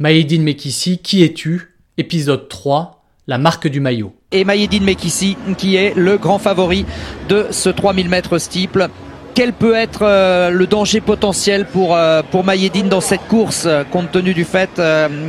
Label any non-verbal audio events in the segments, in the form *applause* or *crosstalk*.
Maïdine Mekissi, qui es-tu? Épisode 3, la marque du maillot. Et Maïdine Mekissi, qui est le grand favori de ce 3000 mètres steeple. Quel peut être euh, le danger potentiel pour, euh, pour Maïdine dans cette course, euh, compte tenu du fait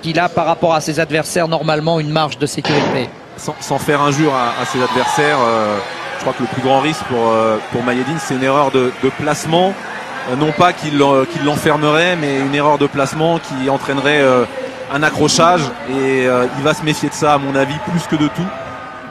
qu'il a par rapport à ses adversaires normalement une marge de sécurité? Sans, faire injure à, ses adversaires, je crois que le plus grand risque pour, pour Maïdine, c'est une erreur de, placement. Non pas qu'il l'enfermerait, mais une erreur de placement qui entraînerait un accrochage. Et il va se méfier de ça, à mon avis, plus que de tout.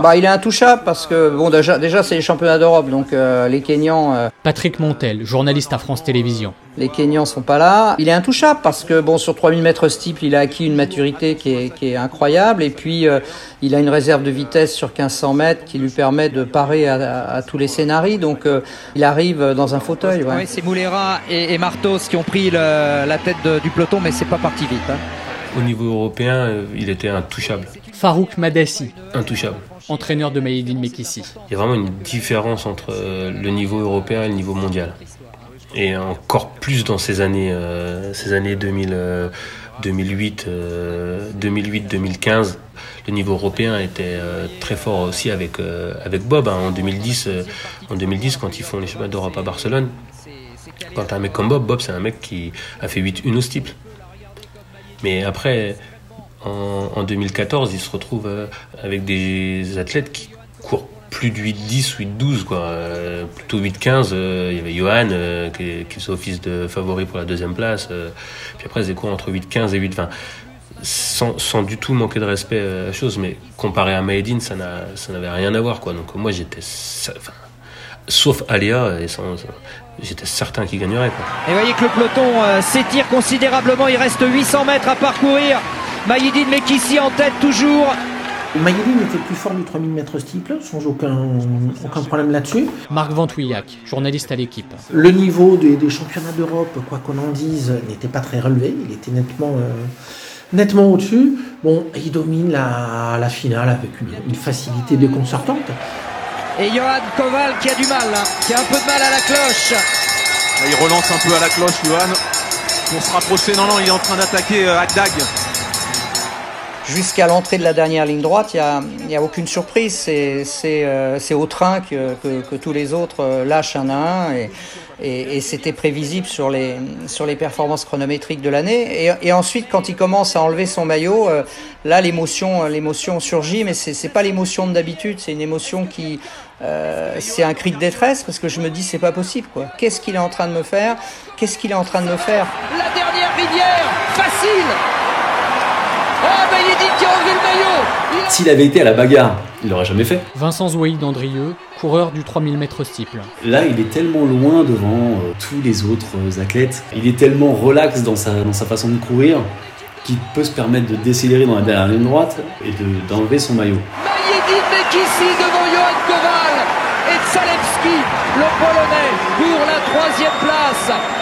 Bah, il est intouchable parce que bon déjà, déjà c'est les championnats d'Europe donc euh, les Kenyans. Euh, Patrick Montel, journaliste à France Télévisions. Les Kenyans sont pas là. Il est intouchable parce que bon sur 3000 mètres steeple il a acquis une maturité qui est, qui est incroyable et puis euh, il a une réserve de vitesse sur 1500 mètres qui lui permet de parer à, tous les scénarios donc il arrive dans un fauteuil. Ouais. c'est Moulera et, Martos qui ont pris la tête du peloton mais c'est pas parti vite. Hein. Au niveau européen, il était intouchable. Farouk Madassi. Intouchable entraîneur de Maïdine Mekissi. Il y a vraiment une différence entre euh, le niveau européen et le niveau mondial. Et encore plus dans ces années, euh, ces années 2000, 2008, 2008-2015. Le niveau européen était euh, très fort aussi avec, avec Bob. Hein. En, 2010, en 2010, quand ils font les championnats d'Europe à Barcelone, quand as un mec comme Bob, Bob c'est un mec qui a fait 8-1 au steeple. Mais après, en, 2014, il se retrouve euh, avec des athlètes qui courent plus de 8-10, 8-12, quoi. Euh, plutôt 8-15. Euh, il y avait Johan qui, qui office de favori pour la deuxième place. puis après, des cours entre 8-15 et 8-20. Sans, du tout manquer de respect à la chose, mais comparé à Maedine, ça n'avait rien à voir, quoi. Donc moi, j'étais. sauf Aléa, j'étais certain qu'il gagnerait. Quoi. Et voyez que le peloton s'étire considérablement, il reste 800 mètres à parcourir. Maïdine Mekissi en tête toujours. Maïdine était plus fort du 3000 mètres steeple, sans aucun, aucun problème là-dessus. Marc Ventouillac, journaliste à l'équipe. Le niveau des, championnats d'Europe, quoi qu'on en dise, n'était pas très relevé. Il était nettement, euh, nettement au-dessus. Bon, il domine la, finale avec une, facilité déconcertante. Et Johan Koval qui a du mal, hein, qui a un peu de mal à la cloche. Il relance un peu à la cloche, Johan. Pour se rapprocher, non, non, il est en train d'attaquer euh, Agdag jusqu'à l'entrée de la dernière ligne droite, il n'y a, aucune surprise. C'est euh, au train que, tous les autres euh, lâchent un à un. Et, c'était prévisible sur les, sur les performances chronométriques de l'année. Et, ensuite, quand il commence à enlever son maillot, euh, là, l'émotion surgit, mais c'est pas l'émotion d'habitude. C'est une émotion qui... c'est un cri de détresse parce que je me dis c'est pas possible. Qu'est-ce qu'il est en train de me faire? Qu'est-ce qu'il est en train de me faire? La dernière rivière, facile Oh, qui a enlevé le maillot S'il avait été à la bagarre, il l'aurait jamais fait. Vincent Zouaï d'Andrieux, coureur du 3000 mètres steeple. Là, il est tellement loin devant euh, tous les autres euh, athlètes. Il est tellement relax dans sa, dans sa façon de courir qu'il peut se permettre de décélérer dans la dernière ligne droite et d'enlever son maillot. Maïedine Mekissi devant Johan Koval et Zalewski, le Polonais, pour la troisième place.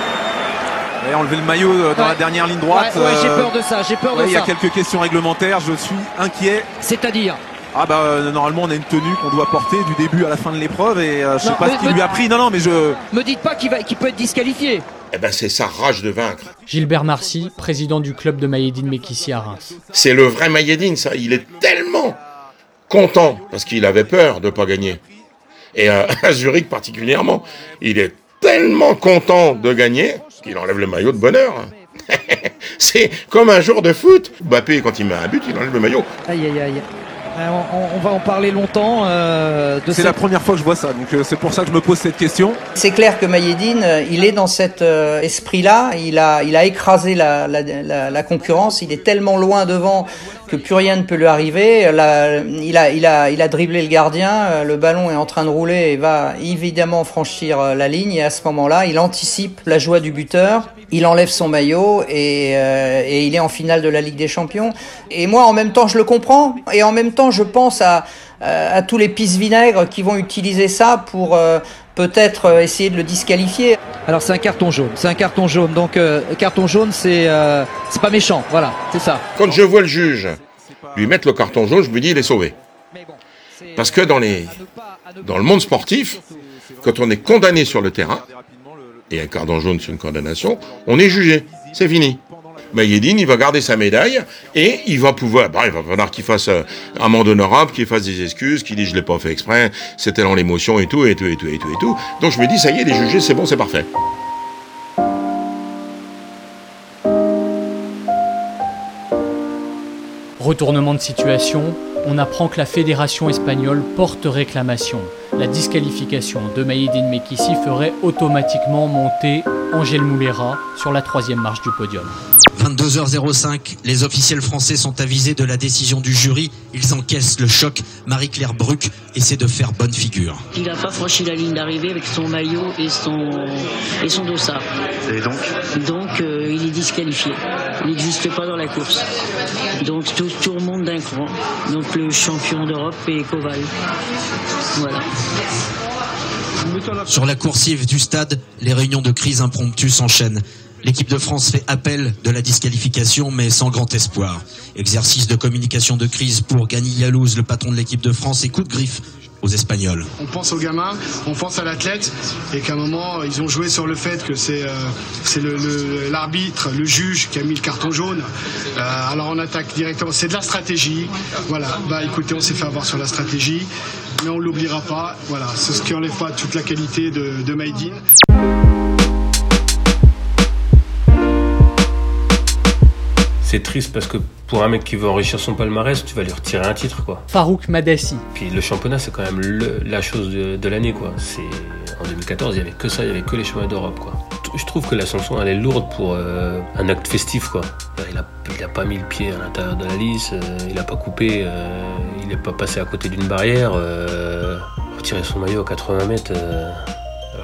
Et enlever le maillot euh, dans la dernière ligne droite. Ouais, j'ai peur de ça, j'ai peur de ça. Il y a quelques questions réglementaires, je suis inquiet. C'est-à-dire ah bah euh, normalement on a une tenue qu'on doit porter du début à la fin de l'épreuve et euh, je sais pas ce qu'il lui a pris. Non non mais je. Me dites pas qu'il va peut être disqualifié. Eh ben c'est sa rage de vaincre. Gilbert Marcy, président du club de Maïedine Mekissi à Reims. C'est le vrai Maïedine ça. Il est tellement content parce qu'il avait peur de pas gagner. Et *laughs* à Zurich particulièrement, il est tellement content de gagner qu'il enlève le maillot de bonheur. *laughs* c'est comme un jour de foot. Mbappé, quand il met un but, il enlève le maillot. Aïe, aïe, aïe. Euh, on, va en parler longtemps. Euh, c'est la première fois que je vois ça, donc euh, c'est pour ça que je me pose cette question. C'est clair que Mayedine, il est dans cet esprit-là. Il a, il a écrasé la, la, concurrence. Il est tellement loin devant que plus rien ne peut lui arriver. il, a, il, dribblé le gardien, le ballon est en train de rouler et va évidemment franchir la ligne. Et à ce moment-là, il anticipe la joie du buteur, il enlève son maillot et, et il est en finale de la Ligue des Champions. Et moi, en même temps, je le comprends. Et en même temps, je pense à, à tous les pisse vinaigres qui vont utiliser ça pour euh, peut-être euh, essayer de le disqualifier. Alors c'est un carton jaune, c'est un carton jaune. Donc euh, carton jaune, c'est c'est pas méchant, voilà, c'est ça. Quand je vois le juge lui mettre le carton jaune, je me dis il est sauvé. Parce que dans les dans le monde sportif, quand on est condamné sur le terrain et un carton jaune c'est une condamnation, on est jugé, c'est fini. Mayedine, il va garder sa médaille et il va pouvoir, bah, il va falloir qu'il fasse euh, un monde honorable, qu'il fasse des excuses, qu'il dise je l'ai pas fait exprès, c'était dans l'émotion et tout, et tout, et tout, et tout, et tout. Donc je me dis, ça y est, les jugés, c'est bon, c'est parfait. Retournement de situation, on apprend que la fédération espagnole porte réclamation. La disqualification de Maïdine Mekissi ferait automatiquement monter Angèle Moulera sur la troisième marche du podium. 22h05, les officiels français sont avisés de la décision du jury. Ils encaissent le choc. Marie-Claire Bruck essaie de faire bonne figure. Il n'a pas franchi la ligne d'arrivée avec son maillot et son, et son dossard. Et donc? Donc euh, il est disqualifié. N'existe pas dans la course. Donc tout, tout remonte d'un cran. Donc le champion d'Europe est Koval. Voilà. Sur la coursive du stade, les réunions de crise impromptues s'enchaînent. L'équipe de France fait appel de la disqualification, mais sans grand espoir. Exercice de communication de crise pour Gani Yalouz, le patron de l'équipe de France, et coup de griffe aux Espagnols. On pense aux gamins, on pense à l'athlète, et qu'à un moment, ils ont joué sur le fait que c'est euh, l'arbitre, le, juge qui a mis le carton jaune. Euh, alors on attaque directement. C'est de la stratégie. Voilà. Bah écoutez, on s'est fait avoir sur la stratégie, mais on l'oubliera pas. Voilà. C'est ce qui enlève pas toute la qualité de, de Maïdine. C'est triste parce que pour un mec qui veut enrichir son palmarès, tu vas lui retirer un titre, quoi. Farouk Madassi, Puis le championnat, c'est quand même le- la chose de, de l'année, quoi. C'est en 2014, il y avait que ça, il y avait que les chemins d'Europe, quoi. Je trouve que la sanction, elle est lourde pour euh, un acte festif, quoi. Il a, il a pas mis le pied à l'intérieur de la lisse, euh, il a pas coupé, euh, il n'est pas passé à côté d'une barrière, retirer son maillot à 80 mètres.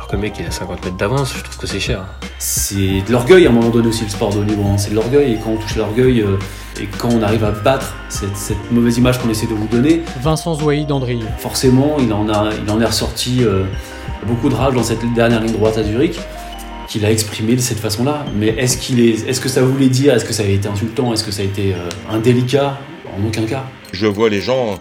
Alors que le mec il a 50 mètres d'avance, je trouve que c'est cher. C'est de l'orgueil à un moment donné aussi le sport de haut niveau. hein. C'est de l'orgueil et quand on touche l'orgueil euh, et quand on arrive à battre cette, cette mauvaise image qu'on essaie de vous donner, Vincent Zouaï d'Andrieux. forcément il en, a, il en est ressorti euh, beaucoup de rage dans cette dernière ligne droite à Zurich qu'il a exprimé de cette façon-là. Mais est-ce qu'il est, est-ce que ça voulait dire, est-ce que ça a été insultant, est-ce que ça a été euh, indélicat? En aucun cas. Je vois les gens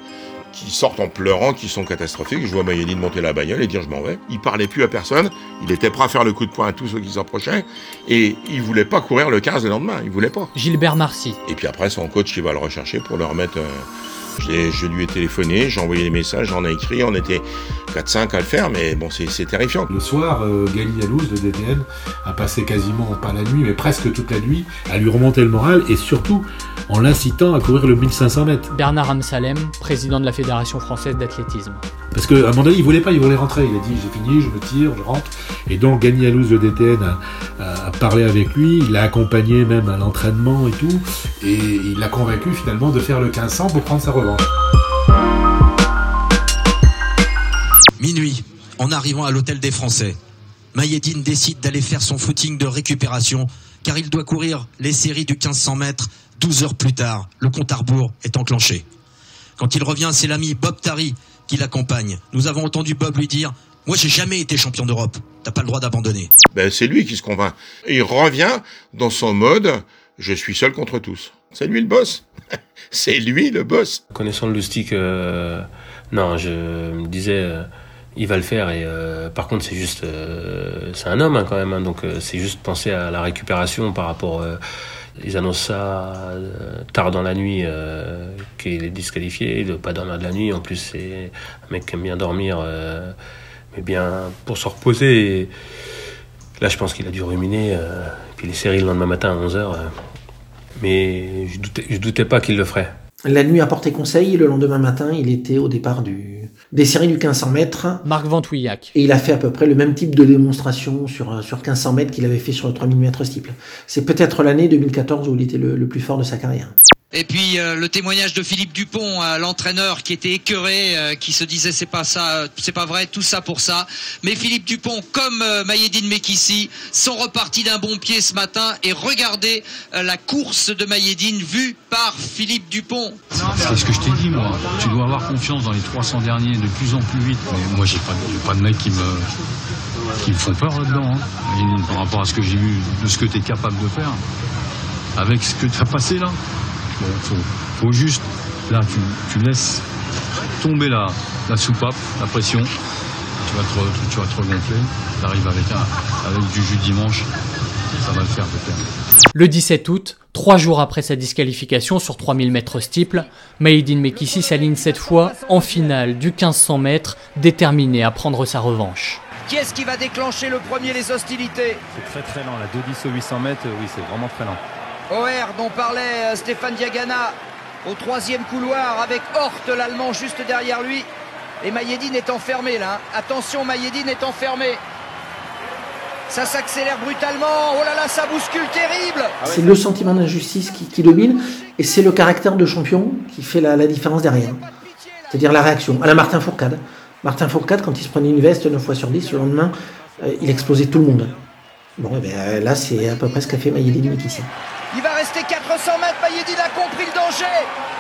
qui sortent en pleurant, qui sont catastrophiques. Je vois Mayedine monter la bagnole et dire je m'en vais. Il parlait plus à personne. Il était prêt à faire le coup de poing à tous ceux qui s'approchaient. Et il voulait pas courir le 15 le lendemain. Il voulait pas. Gilbert Marcy, Et puis après, son coach qui va le rechercher pour le remettre. euh, je, lui ai téléphoné, j'ai envoyé des messages, j'en ai écrit. On était 4-5 à le faire, mais bon, c'est c'est terrifiant. Le soir, euh, Gali Yalouz de DDN a passé quasiment, pas la nuit, mais presque toute la nuit, à lui remonter le moral et surtout en l'incitant à courir le 1500 mètres. Bernard Amsalem, président de la Fédération française d'athlétisme. Parce qu'à un moment donné, il voulait pas, il voulait rentrer. Il a dit j'ai fini, je me tire, je rentre. Et donc Gani Yalouz de DTN a, a parlé avec lui, il l'a accompagné même à l'entraînement et tout, et il l'a convaincu finalement de faire le 1500 pour prendre sa revanche. Minuit, en arrivant à l'hôtel des Français, Mayedine décide d'aller faire son footing de récupération car il doit courir les séries du 1500 mètres 12 heures plus tard. Le compte à rebours est enclenché. Quand il revient, c'est l'ami Bob Tari qui l'accompagne. Nous avons entendu Bob lui dire Moi, j'ai jamais été champion d'Europe. T'as pas le droit d'abandonner. Ben, c'est lui qui se convainc. Et il revient dans son mode je suis seul contre tous. C'est lui le boss. *laughs* c'est lui le boss. Connaissant le Lustig, euh, non, je me disais, euh, il va le faire. Et euh, par contre, c'est juste, euh, c'est un homme hein, quand même. hein, donc euh, c'est juste penser à la récupération par rapport. Ils annoncent ça euh, tard dans la nuit, euh, qu'il est disqualifié, il ne pas dormir de la nuit. En plus, c'est un mec qui aime bien dormir, euh, mais bien pour se reposer. Et là, je pense qu'il a dû ruminer. euh, puis les séries le lendemain matin à 11h. mais je doutais, je doutais pas qu'il le ferait. La nuit a porté conseil et le lendemain matin, il était au départ du, des séries du 1500 mètres. Marc Ventouillac. Et il a fait à peu près le même type de démonstration sur, sur 1500 mètres qu'il avait fait sur le 3000 mètres steeple. C'est peut-être l'année 2014 où il était le, le plus fort de sa carrière. Et puis euh, le témoignage de Philippe Dupont, euh, l'entraîneur qui était écœuré, euh, qui se disait c'est pas ça, euh, c'est pas vrai, tout ça pour ça. Mais Philippe Dupont, comme euh, Mayedine Mekissi, sont repartis d'un bon pied ce matin et regardez euh, la course de Mayedine vue par Philippe Dupont. C'est ce que je t'ai dit, moi. Tu dois avoir confiance dans les 300 derniers de plus en plus vite. Mais moi, j'ai pas, pas de mecs qui me, qui me font peur là-dedans. hein. Par rapport à ce que j'ai vu, de ce que tu es capable de faire, avec ce que tu as passé là. Bon, faut, faut juste, là, tu, tu laisses tomber la, la soupape, la pression. Tu vas te, tu vas te regonfler. Tu arrives avec, un, avec du jus dimanche. ça va le faire, peut-être. Le 17 août, trois jours après sa disqualification sur 3000 mètres steeple, Maïdine Mekissi s'aligne cette fois en finale du 1500 mètres, déterminé à prendre sa revanche. Qui est-ce qui va déclencher le premier les hostilités? C'est très très lent, la 2-10 au 800 mètres, oui, c'est vraiment très lent. OR dont parlait euh, Stéphane Diagana au troisième couloir avec Hort, l'Allemand, juste derrière lui. Et Maïedine est enfermé là. Attention, Maïedine est enfermé. Ça s'accélère brutalement. Oh là là, ça bouscule terrible. C'est le sentiment d'injustice qui, domine et c'est le caractère de champion qui fait la, différence derrière. C'est-à-dire la réaction. À la Martin Fourcade. Martin Fourcade, quand il se prenait une veste 9 fois sur 10, le lendemain, euh, il explosait tout le monde. Bon, et ben, là, c'est à peu près ce qu'a fait Maïedine Mekissi. Il va rester 400 mètres. Maïedine a compris le danger.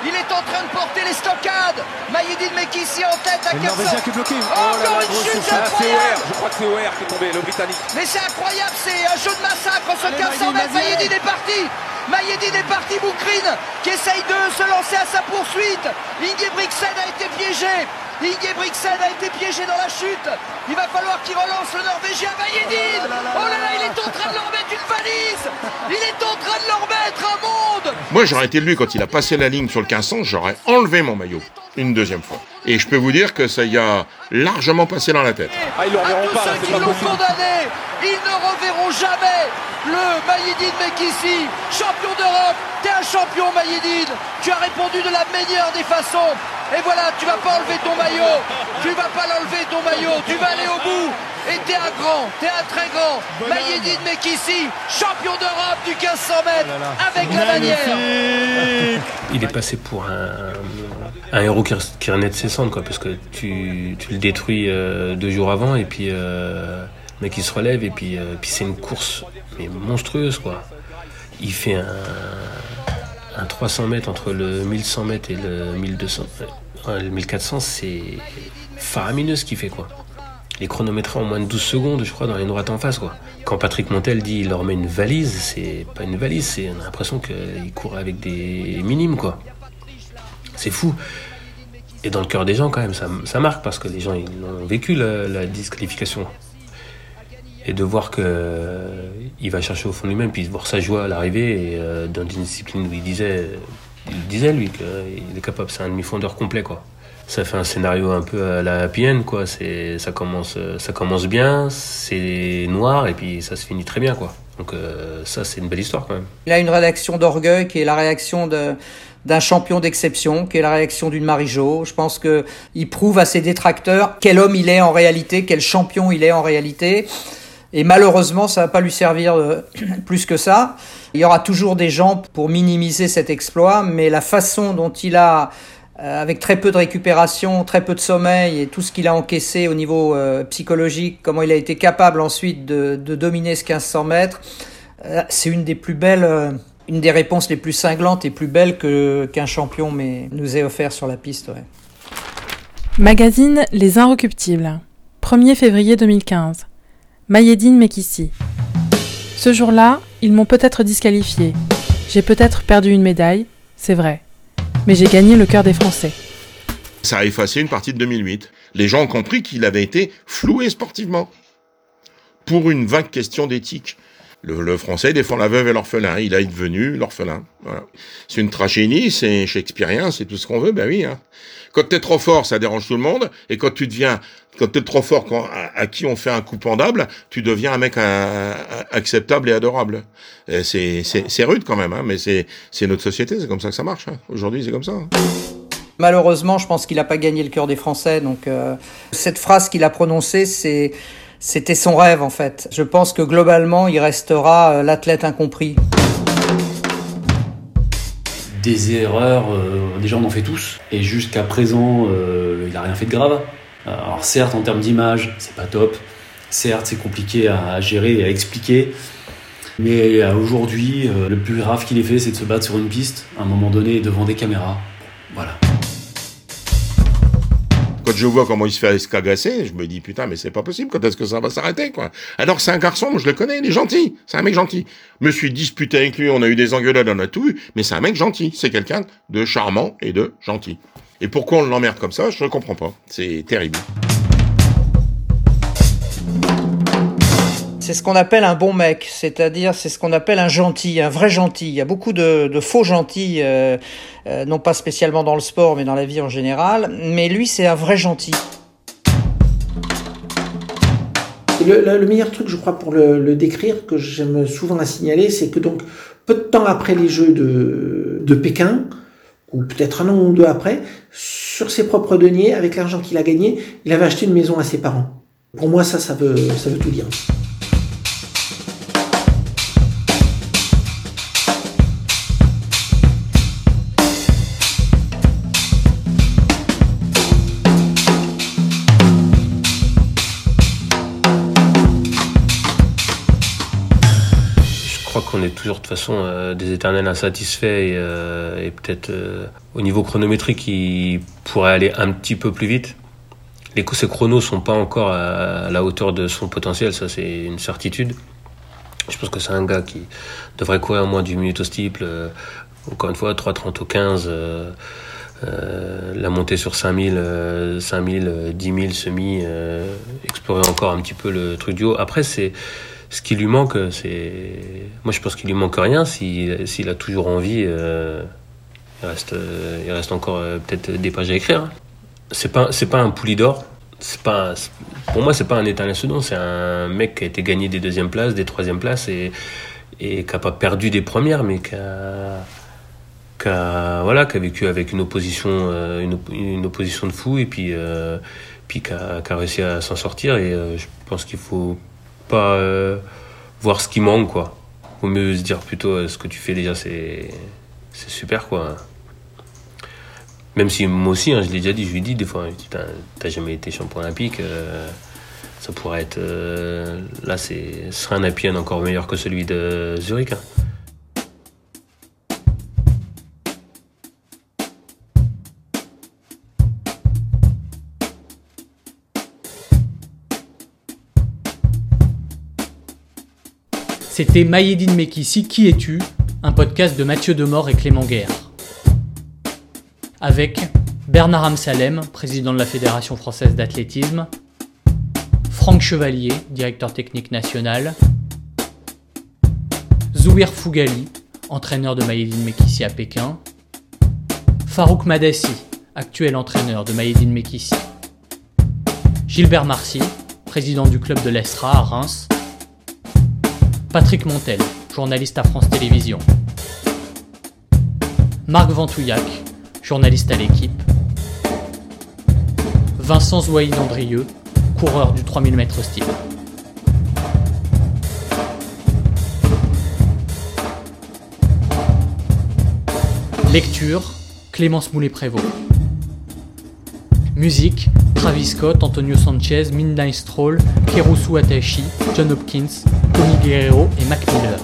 Il est en train de porter les stockades. Maïedine Mekissi en tête à 400. qui est bloqué. Oh, encore une chute incroyable. Je crois que c'est OR qui est tombé, le Britannique. Mais c'est incroyable, c'est un jeu de massacre ce Allez, 1500 mètres. Maïedine, Maïedine est parti. Maïedine est parti. Boukrine qui essaye de se lancer à sa poursuite. Ingebrigtsen a été piégé. Ingebrigtsen a été piégé dans la chute. Il va falloir qu'il relance le Norvégien Maïedine. Oh là là, il est en train de leur mettre une valise. *laughs* Il est en train de leur mettre un monde. Moi, j'aurais été lui quand il a passé la ligne sur le 1500, j'aurais enlevé mon maillot une deuxième fois. Et je peux vous dire que ça y a largement passé dans la tête. Ah, ils reverront pas, ceux c'est qui pas l'ont possible. condamné, ils ne reverront jamais le Maïedine Mekissi, champion d'Europe. T'es un champion Maïedine. Tu as répondu de la meilleure des façons. Et voilà, tu vas pas enlever ton maillot. Tu vas pas l'enlever ton maillot. Tu vas aller au bout. Et t'es un grand, t'es un très grand. Maïedine Mekissi, champion d'Europe du 1500 mètres, avec la manière. Il est passé pour un, un héros qui, qui renaît de ses cendres, quoi, parce que tu, le détruis euh, deux jours avant, et puis euh, le mec il se relève, et puis, euh, puis c'est une course mais monstrueuse, quoi. Il fait un, un 300 mètres entre le 1100 mètres et le 1200, euh, le 1400, c'est faramineux ce qu'il fait, quoi. Les chronométrés en moins de 12 secondes, je crois, dans les droites en face, quoi. Quand Patrick Montel dit il leur met une valise, c'est pas une valise, c'est on a l'impression qu'il court avec des minimes, quoi. C'est fou. Et dans le cœur des gens, quand même, ça, marque parce que les gens ils ont vécu la, disqualification. Et de voir que euh, va chercher au fond lui-même, puis de voir sa joie à l'arrivée, euh, dans une discipline où il disait, il disait lui qu'il est capable, c'est un demi-fondeur complet, quoi. Ça fait un scénario un peu à la happy ça commence, ça commence bien, c'est noir, et puis ça se finit très bien, quoi. Donc euh, ça, c'est une belle histoire, quand même. Il a une réaction d'orgueil qui est la réaction de d'un champion d'exception, qui est la réaction d'une Marie-Jo. Je pense que il prouve à ses détracteurs quel homme il est en réalité, quel champion il est en réalité. Et malheureusement, ça va pas lui servir euh, *clears throat* plus que ça. Il y aura toujours des gens pour minimiser cet exploit, mais la façon dont il a, euh, avec très peu de récupération, très peu de sommeil et tout ce qu'il a encaissé au niveau euh, psychologique, comment il a été capable ensuite de, de dominer ce 1500 mètres, c'est une des plus belles, une des réponses les plus cinglantes et plus belles que qu'un champion mais, nous ait offert sur la piste. Ouais. Magazine Les Inrecuptibles. 1er février 2015. Maïedine Mekissi. Ce jour-là, ils m'ont peut-être disqualifié. J'ai peut-être perdu une médaille, c'est vrai. Mais j'ai gagné le cœur des Français. Ça a effacé une partie de 2008. Les gens ont compris qu'il avait été floué sportivement. Pour une vague question d'éthique. Le, le français défend la veuve et l'orphelin. Il a devenu l'orphelin. Voilà. C'est une tragédie, c'est shakespearien, c'est tout ce qu'on veut, ben oui. Hein. Quand t'es trop fort, ça dérange tout le monde. Et quand tu deviens, quand t'es trop fort, à, à, qui on fait un coup pendable, tu deviens un mec un, un, acceptable et adorable. C'est, rude quand même, hein, mais c'est, c'est notre société, c'est comme ça que ça marche. Hein. Aujourd'hui, c'est comme ça. Hein. Malheureusement, je pense qu'il n'a pas gagné le cœur des Français. Donc, euh, cette phrase qu'il a prononcée, c'est, c'était son rêve en fait. Je pense que globalement, il restera euh, l'athlète incompris. Des erreurs, euh, déjà on en fait tous. Et jusqu'à présent, euh, il n'a rien fait de grave. Alors certes, en termes d'image, c'est pas top. Certes, c'est compliqué à gérer et à expliquer. Mais aujourd'hui, le plus grave qu'il ait fait, c'est de se battre sur une piste, à un moment donné, devant des caméras. Voilà. Quand je vois comment il se fait escagasser, je me dis putain mais c'est pas possible, quand est-ce que ça va s'arrêter quoi? Alors c'est un garçon, je le connais, il est gentil, c'est un mec gentil. Me suis disputé avec lui, on a eu des engueulades, on a tout eu, mais c'est un mec gentil, c'est quelqu'un de charmant et de gentil. Et pourquoi on l'emmerde comme ça, je ne comprends pas. C'est terrible. C'est ce qu'on appelle un bon mec, c'est-à-dire c'est ce qu'on appelle un gentil, un vrai gentil. Il y a beaucoup de, faux gentils, euh, euh, non pas spécialement dans le sport, mais dans la vie en général. Mais lui, c'est un vrai gentil. Le, meilleur truc, je crois, pour le, décrire, que j'aime souvent à signaler, c'est que donc peu de temps après les Jeux de, Pékin, ou peut-être un an ou deux après, sur ses propres deniers, avec l'argent qu'il a gagné, il avait acheté une maison à ses parents. Pour moi, ça, ça veut tout dire. Qu'on est toujours de toute façon euh, des éternels insatisfaits et, euh, peut-être euh, au niveau chronométrique il pourrait aller un petit peu plus vite. Les, ses chronos sont pas encore à, la hauteur de son potentiel, ça c'est une certitude. Je pense que c'est un gars qui devrait courir moins d'une minute au steeple. encore une fois, 3.30 au 15. la montée sur 5000, 5000, 10 000 semi, explorer encore un petit peu le truc du haut. Après, c'est ce qui lui manque, c'est. Moi, je pense qu'il lui manque rien s'il a toujours envie. Euh, il, reste, euh, il reste encore euh, peut-être des pages à écrire. C'est pas, pas un d'or. C'est pour moi, c'est pas un état second. C'est un mec qui a été gagné des deuxièmes places, des troisièmes places et, et qui n'a pas perdu des premières, mais qui a, qui a, voilà, qui a vécu avec une opposition, une, une opposition de fou et puis, puis qui a, qui a réussi à s'en sortir. Et je pense qu'il faut pas euh, voir ce qui manque, quoi. Vaut mieux se dire plutôt euh, ce que tu fais déjà, c'est super, quoi. Même si moi aussi, hein, je l'ai déjà dit, je lui dis des fois, t'as jamais été champion olympique, euh, ça pourrait être. là, ce serait un APN encore meilleur que celui de Zurich. Hein. C'était Maïdine Mekissi, Qui es-tu? Un podcast de Mathieu Demort et Clément Guerre. Avec Bernard Amsalem, président de la Fédération française d'athlétisme, Franck Chevalier, directeur technique national, Zouir Fougali, entraîneur de Maïdine Mekissi à Pékin, Farouk Madassi, actuel entraîneur de Maïdine Mekissi, Gilbert Marcy, président du club de l'Estra à Reims, Patrick Montel, journaliste à France Télévisions. Marc Ventouillac, journaliste à l'équipe. Vincent Zouaï-Andrieux, coureur du 3000 m style. Lecture Clémence Moulet-Prévost. Musique Travis Scott, Antonio Sanchez, Midnight Stroll, Kerusu Atashi, John Hopkins, Tony Guerrero et Mac Miller.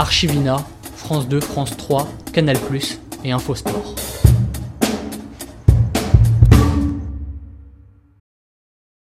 Archivina, France 2, France 3, Canal+, et Infosport.